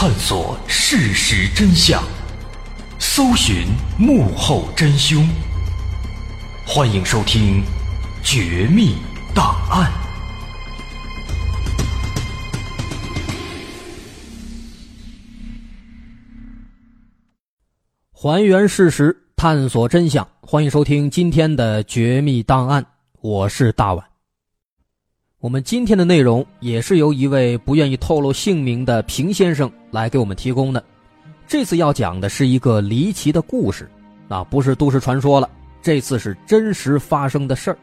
探索事实真相，搜寻幕后真凶。欢迎收听《绝密档案》，还原事实，探索真相。欢迎收听今天的《绝密档案》，我是大碗。我们今天的内容也是由一位不愿意透露姓名的平先生来给我们提供的。这次要讲的是一个离奇的故事，啊，不是都市传说了，这次是真实发生的事儿。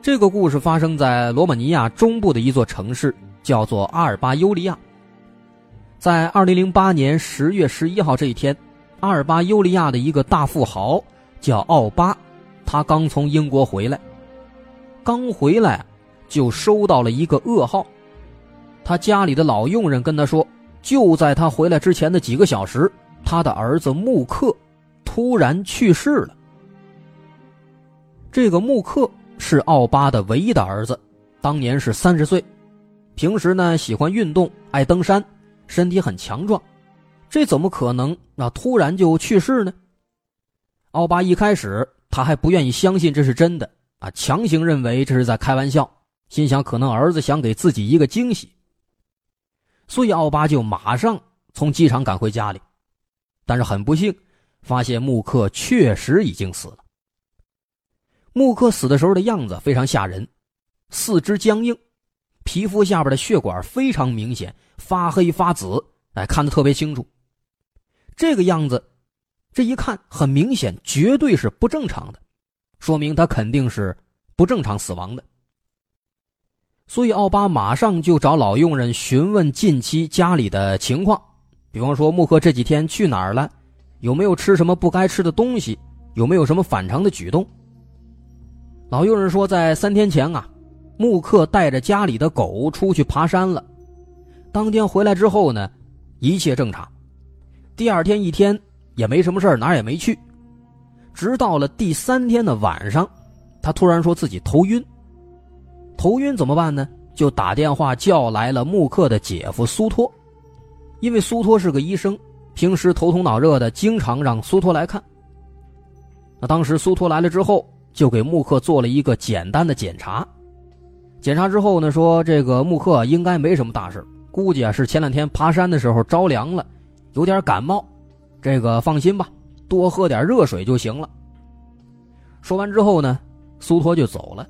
这个故事发生在罗马尼亚中部的一座城市，叫做阿尔巴尤利亚。在二零零八年十月十一号这一天，阿尔巴尤利亚的一个大富豪叫奥巴，他刚从英国回来。刚回来，就收到了一个噩耗。他家里的老佣人跟他说，就在他回来之前的几个小时，他的儿子穆克突然去世了。这个穆克是奥巴的唯一的儿子，当年是三十岁，平时呢喜欢运动，爱登山，身体很强壮。这怎么可能啊？突然就去世呢？奥巴一开始他还不愿意相信这是真的。啊，强行认为这是在开玩笑，心想可能儿子想给自己一个惊喜，所以奥巴就马上从机场赶回家里。但是很不幸，发现穆克确实已经死了。穆克死的时候的样子非常吓人，四肢僵硬，皮肤下边的血管非常明显，发黑发紫，哎，看得特别清楚。这个样子，这一看很明显，绝对是不正常的。说明他肯定是不正常死亡的，所以奥巴马上就找老佣人询问近期家里的情况，比方说穆克这几天去哪儿了，有没有吃什么不该吃的东西，有没有什么反常的举动。老佣人说，在三天前啊，穆克带着家里的狗出去爬山了。当天回来之后呢，一切正常。第二天一天也没什么事哪也没去。直到了第三天的晚上，他突然说自己头晕。头晕怎么办呢？就打电话叫来了木克的姐夫苏托，因为苏托是个医生，平时头痛脑热的，经常让苏托来看。那当时苏托来了之后，就给木克做了一个简单的检查。检查之后呢，说这个木克应该没什么大事。估计啊是前两天爬山的时候着凉了，有点感冒，这个放心吧，多喝点热水就行了。说完之后呢，苏托就走了。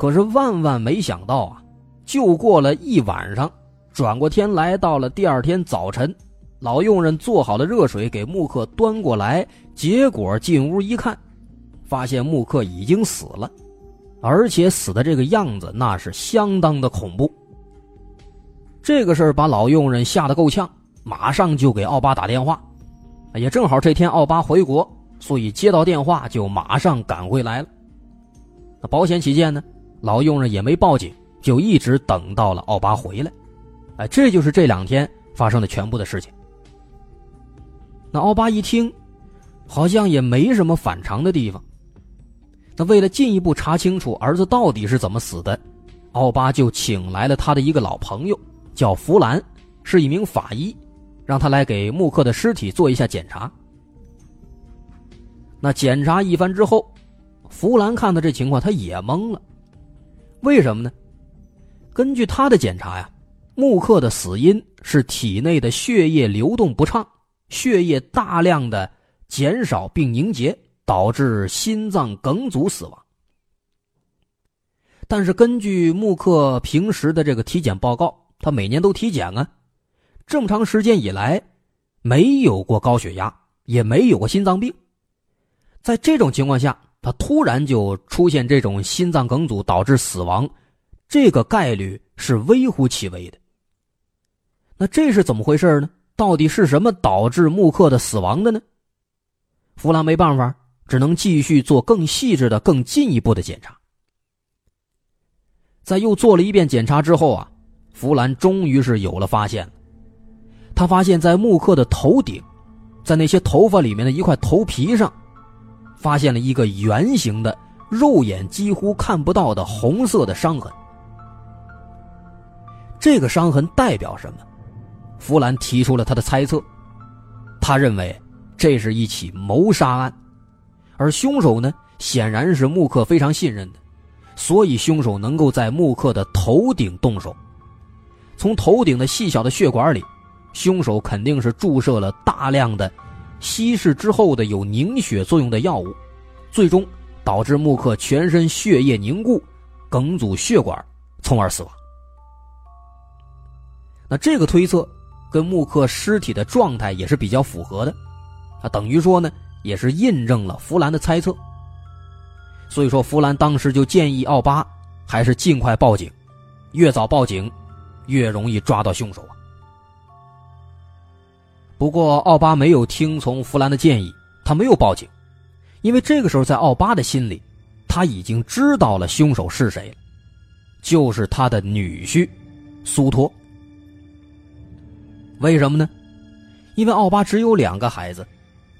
可是万万没想到啊，就过了一晚上，转过天来到了第二天早晨，老佣人做好了热水给木克端过来，结果进屋一看，发现木克已经死了，而且死的这个样子那是相当的恐怖。这个事儿把老佣人吓得够呛，马上就给奥巴打电话。也正好这天奥巴回国，所以接到电话就马上赶回来了。那保险起见呢，老佣人也没报警，就一直等到了奥巴回来。哎，这就是这两天发生的全部的事情。那奥巴一听，好像也没什么反常的地方。那为了进一步查清楚儿子到底是怎么死的，奥巴就请来了他的一个老朋友。叫弗兰，是一名法医，让他来给穆克的尸体做一下检查。那检查一番之后，弗兰看到这情况，他也懵了。为什么呢？根据他的检查呀，穆克的死因是体内的血液流动不畅，血液大量的减少并凝结，导致心脏梗阻死亡。但是根据穆克平时的这个体检报告。他每年都体检啊，这么长时间以来，没有过高血压，也没有过心脏病。在这种情况下，他突然就出现这种心脏梗阻导致死亡，这个概率是微乎其微的。那这是怎么回事呢？到底是什么导致穆克的死亡的呢？弗兰没办法，只能继续做更细致的、更进一步的检查。在又做了一遍检查之后啊。弗兰终于是有了发现了，他发现，在穆克的头顶，在那些头发里面的一块头皮上，发现了一个圆形的、肉眼几乎看不到的红色的伤痕。这个伤痕代表什么？弗兰提出了他的猜测，他认为这是一起谋杀案，而凶手呢，显然是穆克非常信任的，所以凶手能够在穆克的头顶动手。从头顶的细小的血管里，凶手肯定是注射了大量的稀释之后的有凝血作用的药物，最终导致穆克全身血液凝固，梗阻血管，从而死亡。那这个推测跟穆克尸体的状态也是比较符合的，啊，等于说呢，也是印证了弗兰的猜测。所以说，弗兰当时就建议奥巴还是尽快报警，越早报警。越容易抓到凶手啊！不过奥巴没有听从弗兰的建议，他没有报警，因为这个时候在奥巴的心里，他已经知道了凶手是谁了，就是他的女婿苏托。为什么呢？因为奥巴只有两个孩子，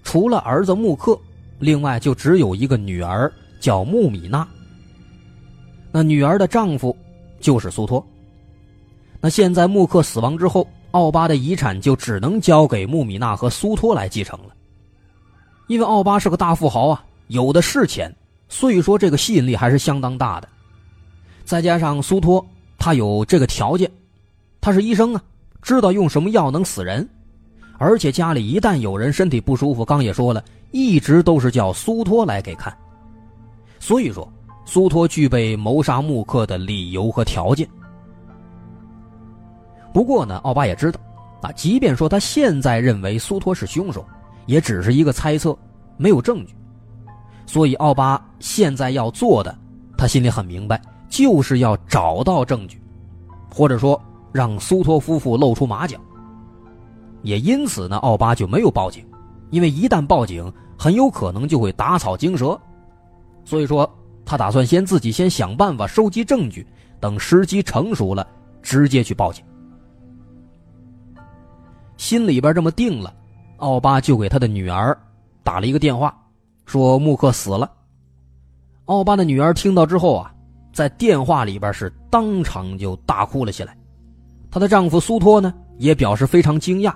除了儿子穆克，另外就只有一个女儿叫穆米娜。那女儿的丈夫就是苏托。那现在穆克死亡之后，奥巴的遗产就只能交给穆米娜和苏托来继承了。因为奥巴是个大富豪啊，有的是钱，所以说这个吸引力还是相当大的。再加上苏托他有这个条件，他是医生啊，知道用什么药能死人，而且家里一旦有人身体不舒服，刚也说了，一直都是叫苏托来给看。所以说，苏托具备谋杀穆克的理由和条件。不过呢，奥巴也知道，啊，即便说他现在认为苏托是凶手，也只是一个猜测，没有证据。所以奥巴现在要做的，他心里很明白，就是要找到证据，或者说让苏托夫妇露出马脚。也因此呢，奥巴就没有报警，因为一旦报警，很有可能就会打草惊蛇。所以说，他打算先自己先想办法收集证据，等时机成熟了，直接去报警。心里边这么定了，奥巴就给他的女儿打了一个电话，说穆克死了。奥巴的女儿听到之后啊，在电话里边是当场就大哭了起来。她的丈夫苏托呢，也表示非常惊讶。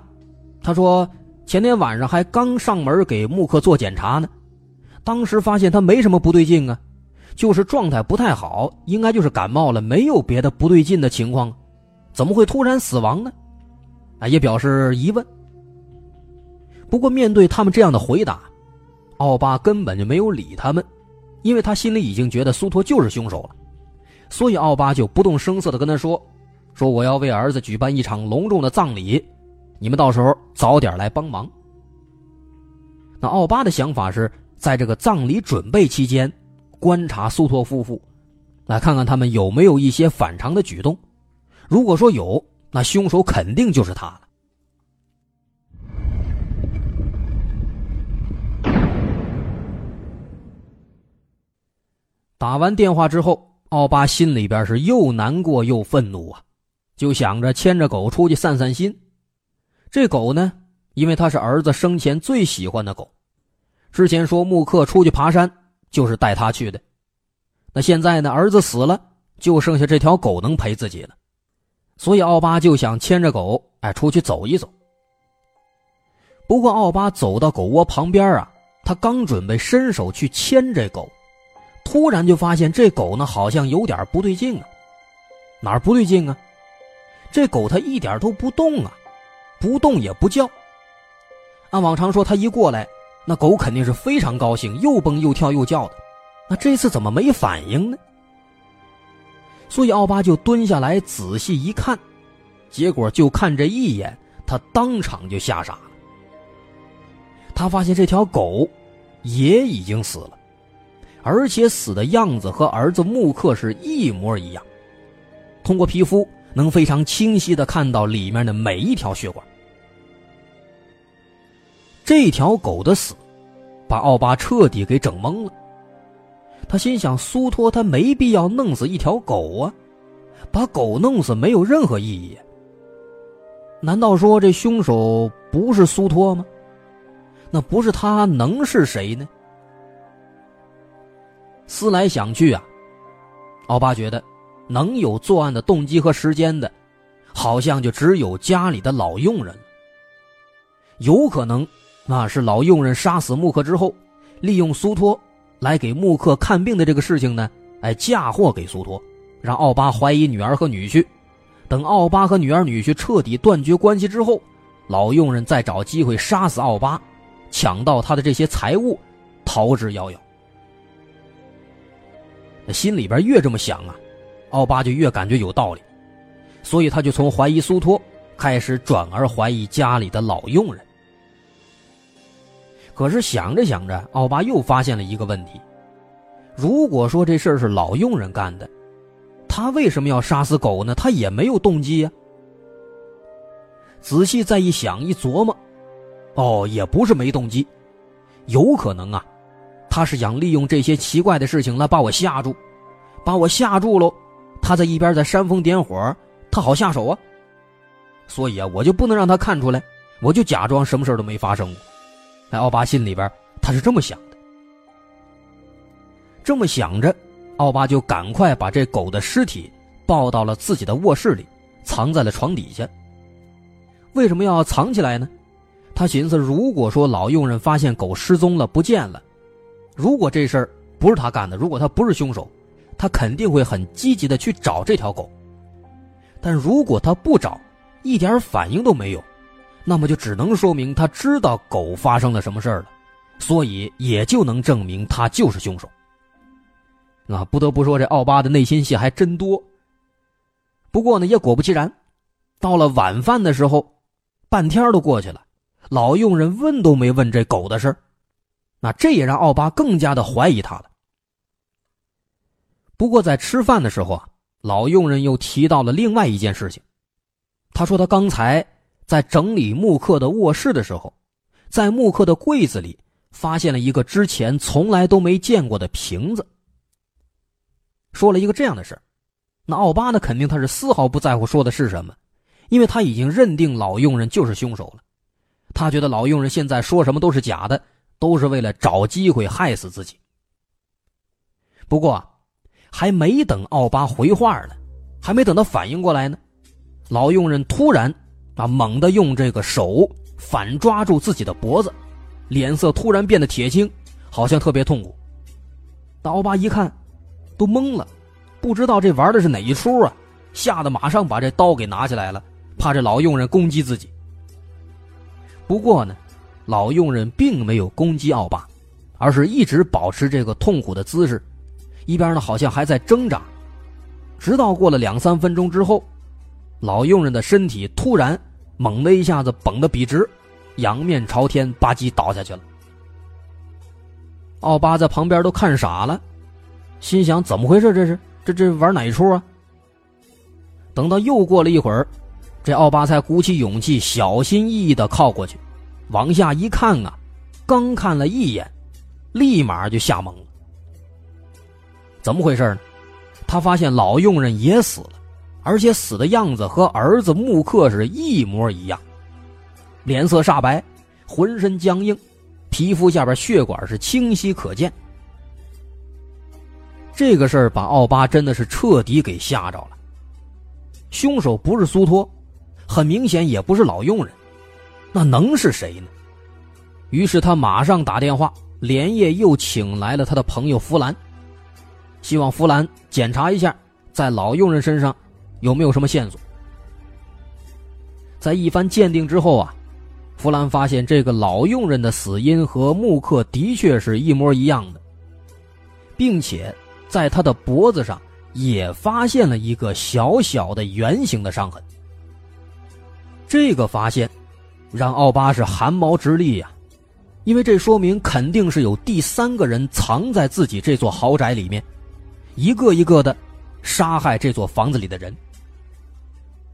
他说：“前天晚上还刚上门给穆克做检查呢，当时发现他没什么不对劲啊，就是状态不太好，应该就是感冒了，没有别的不对劲的情况，怎么会突然死亡呢？”也表示疑问。不过面对他们这样的回答，奥巴根本就没有理他们。因为他心里已经觉得苏托就是凶手了，所以奥巴就不动声色地跟他说：“说我要为儿子举办一场隆重的葬礼，你们到时候早点来帮忙。”那奥巴的想法是在这个葬礼准备期间，观察苏托夫妇，来看看他们有没有一些反常的举动。如果说有，那凶手肯定就是他了。打完电话之后，奥巴心里边是又难过又愤怒啊，就想着牵着狗出去散散心。这狗呢，因为它是儿子生前最喜欢的狗，之前说木克出去爬山就是带他去的。那现在呢，儿子死了，就剩下这条狗能陪自己了，所以奥巴就想牵着狗，哎，出去走一走。不过奥巴走到狗窝旁边啊，他刚准备伸手去牵这狗。突然就发现这狗呢，好像有点不对劲啊！哪儿不对劲啊？这狗它一点都不动啊，不动也不叫。按往常说，它一过来，那狗肯定是非常高兴，又蹦又跳又叫的。那这次怎么没反应呢？所以奥巴就蹲下来仔细一看，结果就看这一眼，他当场就吓傻了。他发现这条狗也已经死了。而且死的样子和儿子穆克是一模一样，通过皮肤能非常清晰的看到里面的每一条血管。这条狗的死，把奥巴彻底给整懵了。他心想：苏托他没必要弄死一条狗啊，把狗弄死没有任何意义。难道说这凶手不是苏托吗？那不是他能是谁呢？思来想去啊，奥巴觉得能有作案的动机和时间的，好像就只有家里的老佣人。有可能，那是老佣人杀死穆克之后，利用苏托来给穆克看病的这个事情呢，哎，嫁祸给苏托，让奥巴怀疑女儿和女婿。等奥巴和女儿女婿彻底断绝关系之后，老佣人再找机会杀死奥巴，抢到他的这些财物，逃之夭夭。心里边越这么想啊，奥巴就越感觉有道理，所以他就从怀疑苏托开始，转而怀疑家里的老佣人。可是想着想着，奥巴又发现了一个问题：如果说这事儿是老佣人干的，他为什么要杀死狗呢？他也没有动机呀。仔细再一想一琢磨，哦，也不是没动机，有可能啊。他是想利用这些奇怪的事情来把我吓住，把我吓住喽。他在一边在煽风点火，他好下手啊。所以啊，我就不能让他看出来，我就假装什么事都没发生过。在奥巴心里边，他是这么想的。这么想着，奥巴就赶快把这狗的尸体抱到了自己的卧室里，藏在了床底下。为什么要藏起来呢？他寻思，如果说老佣人发现狗失踪了，不见了。如果这事儿不是他干的，如果他不是凶手，他肯定会很积极的去找这条狗。但如果他不找，一点反应都没有，那么就只能说明他知道狗发生了什么事儿了，所以也就能证明他就是凶手。啊，不得不说这奥巴的内心戏还真多。不过呢，也果不其然，到了晚饭的时候，半天都过去了，老佣人问都没问这狗的事儿。那这也让奥巴更加的怀疑他了。不过在吃饭的时候啊，老佣人又提到了另外一件事情。他说他刚才在整理木克的卧室的时候，在木克的柜子里发现了一个之前从来都没见过的瓶子。说了一个这样的事那奥巴呢，肯定他是丝毫不在乎说的是什么，因为他已经认定老佣人就是凶手了。他觉得老佣人现在说什么都是假的，都是为了找机会害死自己。不过，还没等奥巴回话呢，还没等他反应过来呢，老佣人突然啊猛地用这个手反抓住自己的脖子，脸色突然变得铁青，好像特别痛苦。那奥巴一看，都懵了。不知道这玩的是哪一出啊！吓得马上把这刀给拿起来了，怕这老佣人攻击自己。不过呢，老佣人并没有攻击奥巴，而是一直保持这个痛苦的姿势，一边呢好像还在挣扎。直到过了两三分钟之后，老佣人的身体突然猛的一下子绷得笔直，仰面朝天吧唧倒下去了。奥巴在旁边都看傻了，心想：怎么回事？这是？这这玩哪一出啊？等到又过了一会儿，这奥巴才鼓起勇气，小心翼翼的靠过去，往下一看啊，刚看了一眼，立马就吓懵了。怎么回事呢？他发现老佣人也死了，而且死的样子和儿子穆克是一模一样，脸色煞白，浑身僵硬，皮肤下边血管是清晰可见。这个事儿把奥巴真的是彻底给吓着了。凶手不是苏托，很明显也不是老佣人，那能是谁呢？于是他马上打电话，连夜又请来了他的朋友弗兰，希望弗兰检查一下在老佣人身上有没有什么线索。在一番鉴定之后啊，弗兰发现这个老佣人的死因和穆克的确是一模一样的，并且。在他的脖子上也发现了一个小小的圆形的伤痕。这个发现让奥巴是汗毛直立呀，因为这说明肯定是有第三个人藏在自己这座豪宅里面，一个一个的杀害这座房子里的人。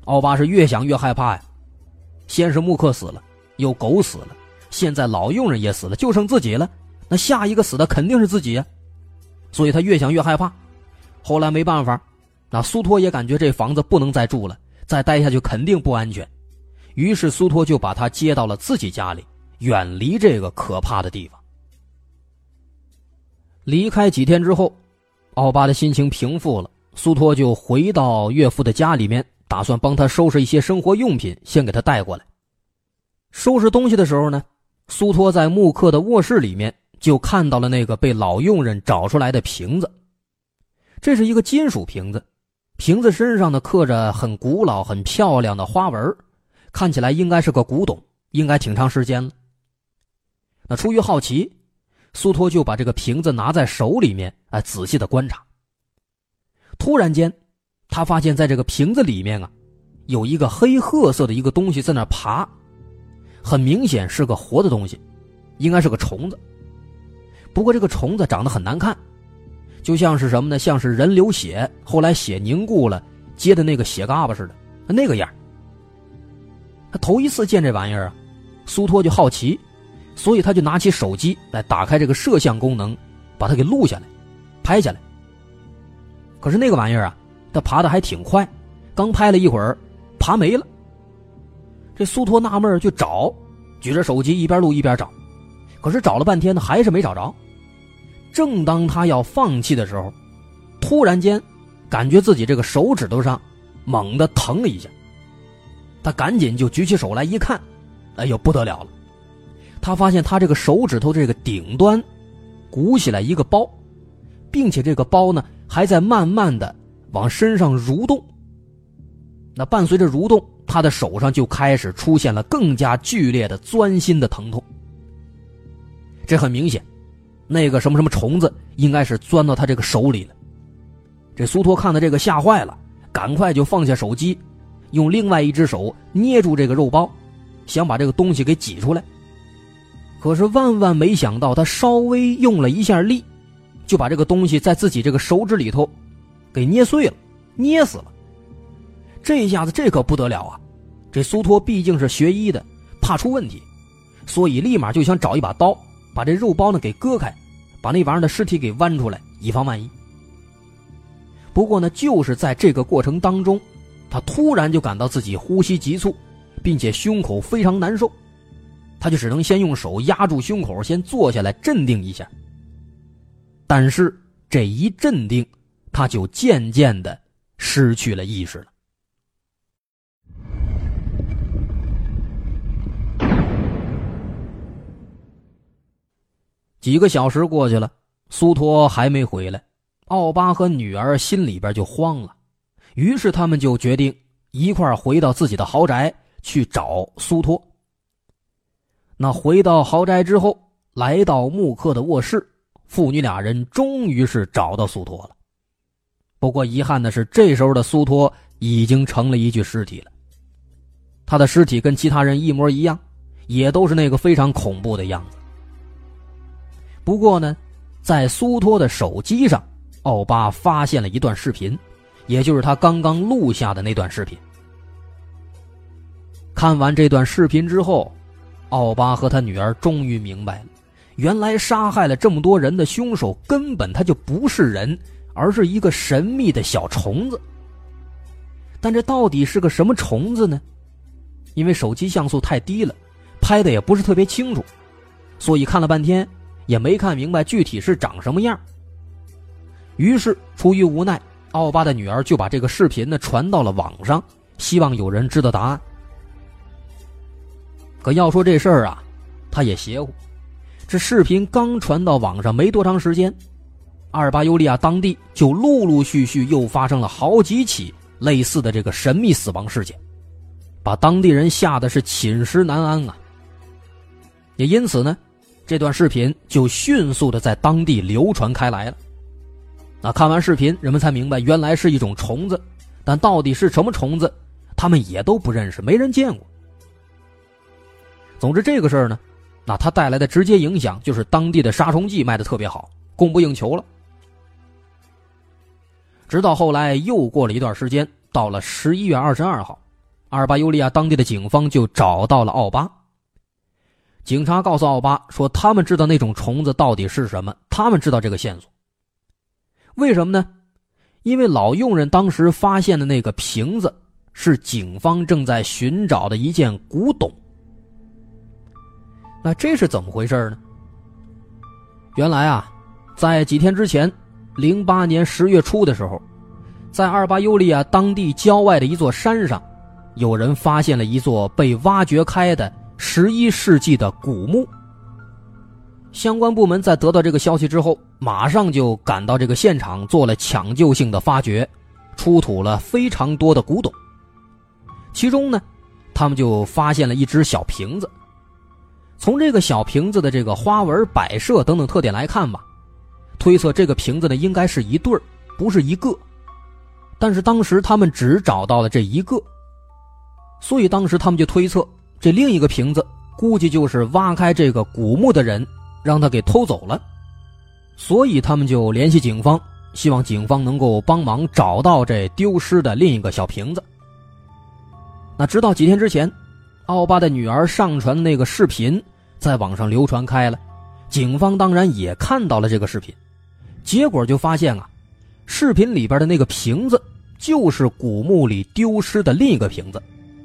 奥巴是越想越害怕呀，先是穆克死了，又狗死了，现在老佣人也死了，就剩自己了，那下一个死的肯定是自己呀。所以他越想越害怕，后来没办法，那苏托也感觉这房子不能再住了，再待下去肯定不安全，于是苏托就把他接到了自己家里，远离这个可怕的地方。离开几天之后，奥巴的心情平复了，苏托就回到岳父的家里面，打算帮他收拾一些生活用品，先给他带过来。收拾东西的时候呢，苏托在木克的卧室里面。就看到了那个被老佣人找出来的瓶子，这是一个金属瓶子，瓶子身上呢刻着很古老、很漂亮的花纹，看起来应该是个古董，应该挺长时间了。那出于好奇，苏托就把这个瓶子拿在手里面，哎，仔细的观察。突然间，他发现在这个瓶子里面啊，有一个黑褐色的一个东西在那爬，很明显是个活的东西，应该是个虫子。不过这个虫子长得很难看，就像是什么呢？像是人流血，后来血凝固了，结的那个血嘎巴似的，那个样他头一次见这玩意儿啊，苏托就好奇，所以他就拿起手机来打开这个摄像功能，把它给录下来，拍下来。可是那个玩意儿啊，他爬的还挺快，刚拍了一会儿，爬没了。这苏托纳闷就找，举着手机一边录一边找。可是找了半天呢，还是没找着。正当他要放弃的时候，突然间，感觉自己这个手指头上猛地疼了一下。他赶紧就举起手来一看，哎呦不得了了！他发现他这个手指头这个顶端鼓起来一个包，并且这个包呢还在慢慢的往身上蠕动。那伴随着蠕动，他的手上就开始出现了更加剧烈的钻心的疼痛。这很明显，那个什么什么虫子应该是钻到他这个手里了。这苏托看到这个吓坏了，赶快就放下手机，用另外一只手捏住这个肉包，想把这个东西给挤出来。可是万万没想到，他稍微用了一下力，就把这个东西在自己这个手指里头给捏碎了，捏死了。这一下子这可不得了啊！这苏托毕竟是学医的，怕出问题，所以立马就想找一把刀。把这肉包呢给割开，把那玩意儿的尸体给剜出来，以防万一。不过呢，就是在这个过程当中，他突然就感到自己呼吸急促，并且胸口非常难受，他就只能先用手压住胸口，先坐下来镇定一下。但是这一镇定，他就渐渐的失去了意识了。几个小时过去了，苏托还没回来，奥巴和女儿心里边就慌了，于是他们就决定一块回到自己的豪宅去找苏托。那回到豪宅之后，来到穆克的卧室，父女俩人终于是找到苏托了。不过遗憾的是，这时候的苏托已经成了一具尸体了。他的尸体跟其他人一模一样，也都是那个非常恐怖的样子。不过呢，在苏托的手机上，奥巴发现了一段视频，也就是他刚刚录下的那段视频。看完这段视频之后，奥巴和他女儿终于明白了，原来杀害了这么多人的凶手根本他就不是人，而是一个神秘的小虫子。但这到底是个什么虫子呢？因为手机像素太低了，拍的也不是特别清楚，所以看了半天。也没看明白具体是长什么样。于是出于无奈，奥巴的女儿就把这个视频呢传到了网上，希望有人知道答案。可要说这事儿啊，他也邪乎。这视频刚传到网上没多长时间，阿尔巴尤利亚当地就陆陆续续又发生了好几起类似的这个神秘死亡事件，把当地人吓得是寝食难安啊。也因此呢。这段视频就迅速的在当地流传开来了。那看完视频，人们才明白原来是一种虫子，但到底是什么虫子，他们也都不认识，没人见过。总之，这个事儿呢，那它带来的直接影响就是当地的杀虫剂卖的特别好，供不应求了。直到后来又过了一段时间，到了十一月二十二号，阿尔巴尤利亚当地的警方就找到了奥巴。警察告诉奥巴说：“他们知道那种虫子到底是什么，他们知道这个线索。为什么呢？因为老佣人当时发现的那个瓶子是警方正在寻找的一件古董。那这是怎么回事呢？原来啊，在几天之前，零八年十月初的时候，在阿尔巴尤利亚当地郊外的一座山上，有人发现了一座被挖掘开的。”十一世纪的古墓。相关部门在得到这个消息之后，马上就赶到这个现场做了抢救性的发掘，出土了非常多的古董。其中呢，他们就发现了一只小瓶子。从这个小瓶子的这个花纹摆设等等特点来看吧，推测这个瓶子呢应该是一对儿，不是一个。但是当时他们只找到了这一个，所以当时他们就推测。这另一个瓶子，估计就是挖开这个古墓的人让他给偷走了，所以他们就联系警方，希望警方能够帮忙找到这丢失的另一个小瓶子。那直到几天之前，奥巴的女儿上传那个视频在网上流传开了，警方当然也看到了这个视频，结果就发现啊，视频里边的那个瓶子就是古墓里丢失的另一个瓶子。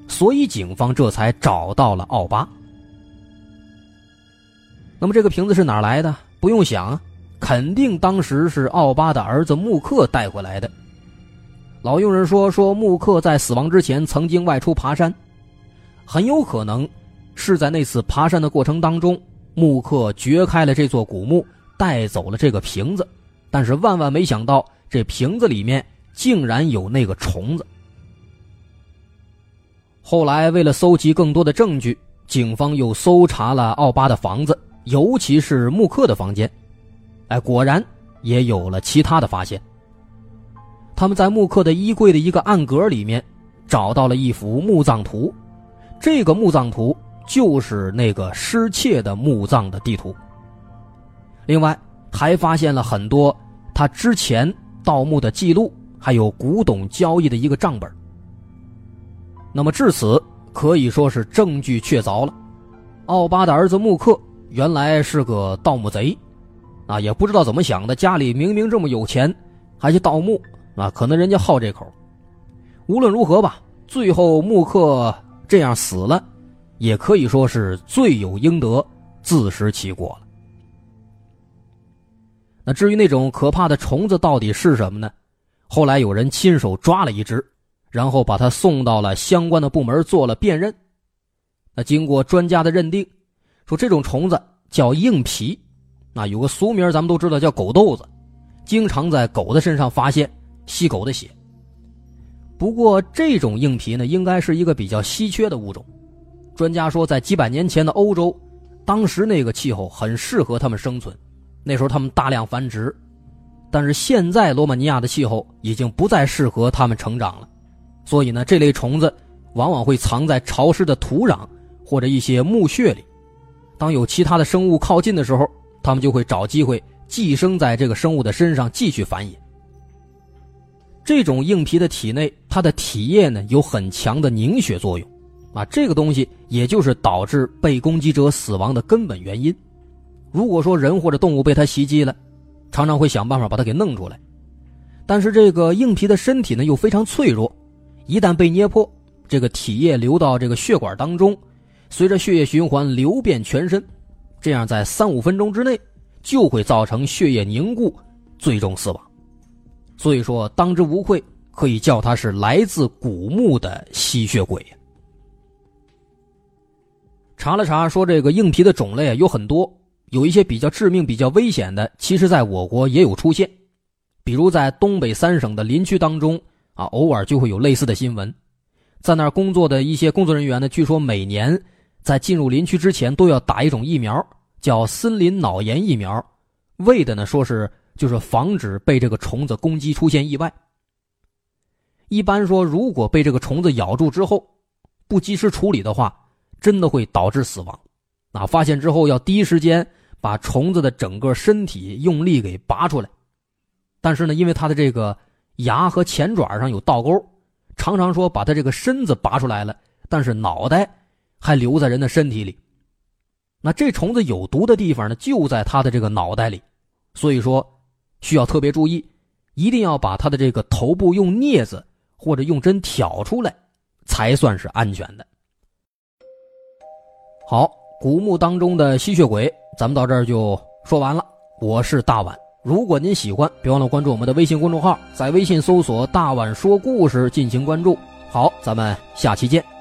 所以警方这才找到了奥巴。那么这个瓶子是哪来的？不用想，肯定当时是奥巴的儿子穆克带回来的。老佣人说，说穆克在死亡之前曾经外出爬山，很有可能是在那次爬山的过程当中，穆克掘开了这座古墓，带走了这个瓶子。但是万万没想到，这瓶子里面竟然有那个虫子。后来，为了搜集更多的证据，警方又搜查了奥巴的房子，尤其是穆克的房间。哎，果然也有了其他的发现。他们在穆克的衣柜的一个暗格里面找到了一幅墓葬图，这个墓葬图就是那个失窃的墓葬的地图。另外，还发现了很多他之前盗墓的记录，还有古董交易的一个账本。那么至此可以说是证据确凿了。奥巴的儿子穆克原来是个盗墓贼，啊，也不知道怎么想的，家里明明这么有钱，还去盗墓，啊，可能人家好这口。无论如何吧，最后木克这样死了，也可以说是罪有应得，自食其果了。那至于那种可怕的虫子到底是什么呢？后来有人亲手抓了一只，然后把它送到了相关的部门做了辨认。那经过专家的认定，说这种虫子叫硬皮，那有个俗名咱们都知道叫狗豆子，经常在狗的身上发现，吸狗的血。不过这种硬皮呢，应该是一个比较稀缺的物种。专家说，在几百年前的欧洲，当时那个气候很适合它们生存，那时候它们大量繁殖。但是现在罗马尼亚的气候已经不再适合它们成长了，所以呢，这类虫子往往会藏在潮湿的土壤或者一些墓穴里。当有其他的生物靠近的时候，它们就会找机会寄生在这个生物的身上继续繁衍。这种硬皮的体内，它的体液呢有很强的凝血作用，啊，这个东西也就是导致被攻击者死亡的根本原因。如果说人或者动物被它袭击了，常常会想办法把它给弄出来，但是这个硬皮的身体呢又非常脆弱，一旦被捏破，这个体液流到这个血管当中，随着血液循环流遍全身，这样在三五分钟之内就会造成血液凝固，最终死亡。所以说，当之无愧可以叫它是来自古墓的吸血鬼。查了查，说这个硬皮的种类有很多，有一些比较致命、比较危险的，其实在我国也有出现。比如在东北三省的林区当中啊，偶尔就会有类似的新闻。在那儿工作的一些工作人员呢，据说每年在进入林区之前都要打一种疫苗，叫森林脑炎疫苗，为的呢说是。就是防止被这个虫子攻击出现意外。一般说，如果被这个虫子咬住之后，不及时处理的话，真的会导致死亡。啊，发现之后要第一时间把虫子的整个身体用力给拔出来。但是呢，因为它的这个牙和前爪上有倒钩，常常说把它这个身子拔出来了，但是脑袋还留在人的身体里。那这虫子有毒的地方呢，就在它的这个脑袋里，所以说。需要特别注意，一定要把它的这个头部用镊子或者用针挑出来，才算是安全的。好，古墓当中的吸血鬼，咱们到这儿就说完了。我是大碗，如果您喜欢，别忘了关注我们的微信公众号，在微信搜索“大碗说故事”进行关注。好，咱们下期见。